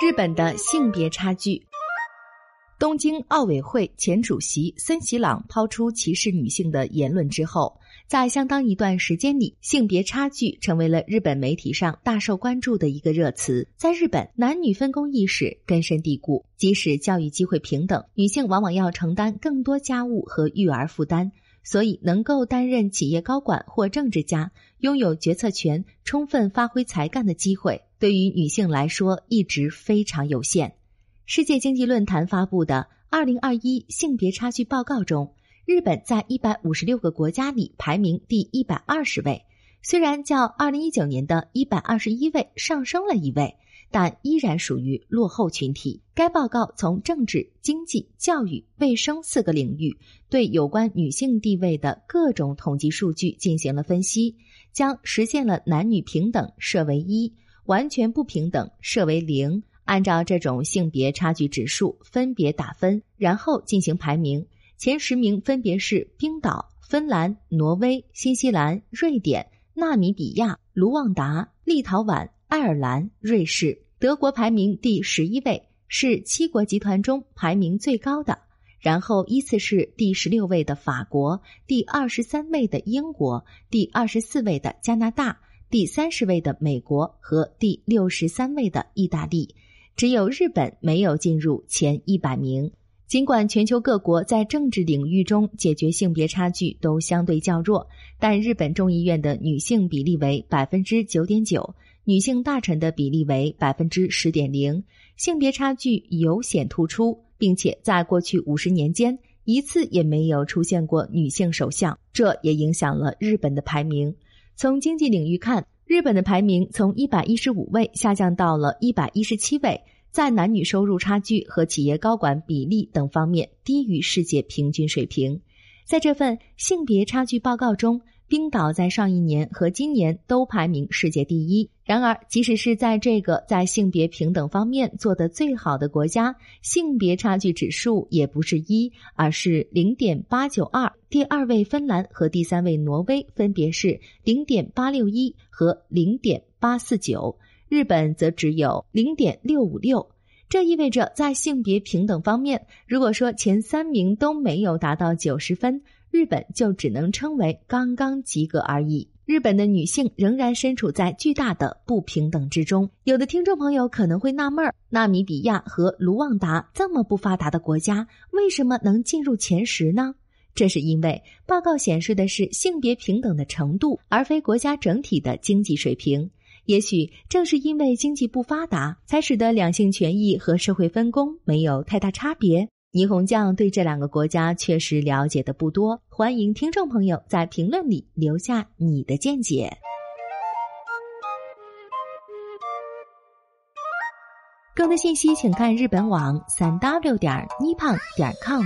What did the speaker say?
日本的性别差距。东京奥委会前主席森喜朗抛出歧视女性的言论之后，在相当一段时间里，性别差距成为了日本媒体上大受关注的一个热词。在日本，男女分工意识根深蒂固，即使教育机会平等，女性往往要承担更多家务和育儿负担，所以能够担任企业高管或政治家，拥有决策权、充分发挥才干的机会。对于女性来说，一直非常有限。世界经济论坛发布的《二零二一性别差距报告》中，日本在一百五十六个国家里排名第一百二十位。虽然较二零一九年的一百二十一位上升了一位，但依然属于落后群体。该报告从政治、经济、教育、卫生四个领域对有关女性地位的各种统计数据进行了分析，将实现了男女平等设为一。完全不平等设为零，按照这种性别差距指数分别打分，然后进行排名。前十名分别是冰岛、芬兰、挪威、新西兰、瑞典、纳米比亚、卢旺达、立陶宛、爱尔兰、瑞士。德国排名第十一位，是七国集团中排名最高的。然后依次是第十六位的法国，第二十三位的英国，第二十四位的加拿大。第三十位的美国和第六十三位的意大利，只有日本没有进入前一百名。尽管全球各国在政治领域中解决性别差距都相对较弱，但日本众议院的女性比例为百分之九点九，女性大臣的比例为百分之十点零，性别差距尤显突出，并且在过去五十年间一次也没有出现过女性首相，这也影响了日本的排名。从经济领域看，日本的排名从一百一十五位下降到了一百一十七位，在男女收入差距和企业高管比例等方面低于世界平均水平。在这份性别差距报告中。冰岛在上一年和今年都排名世界第一。然而，即使是在这个在性别平等方面做得最好的国家，性别差距指数也不是一，而是零点八九二。第二位芬兰和第三位挪威分别是零点八六一和零点八四九，日本则只有零点六五六。这意味着，在性别平等方面，如果说前三名都没有达到九十分。日本就只能称为刚刚及格而已。日本的女性仍然身处在巨大的不平等之中。有的听众朋友可能会纳闷儿：纳米比亚和卢旺达这么不发达的国家，为什么能进入前十呢？这是因为报告显示的是性别平等的程度，而非国家整体的经济水平。也许正是因为经济不发达，才使得两性权益和社会分工没有太大差别。霓虹酱对这两个国家确实了解的不多，欢迎听众朋友在评论里留下你的见解。更多信息请看日本网三 w 点 nippon 点 com。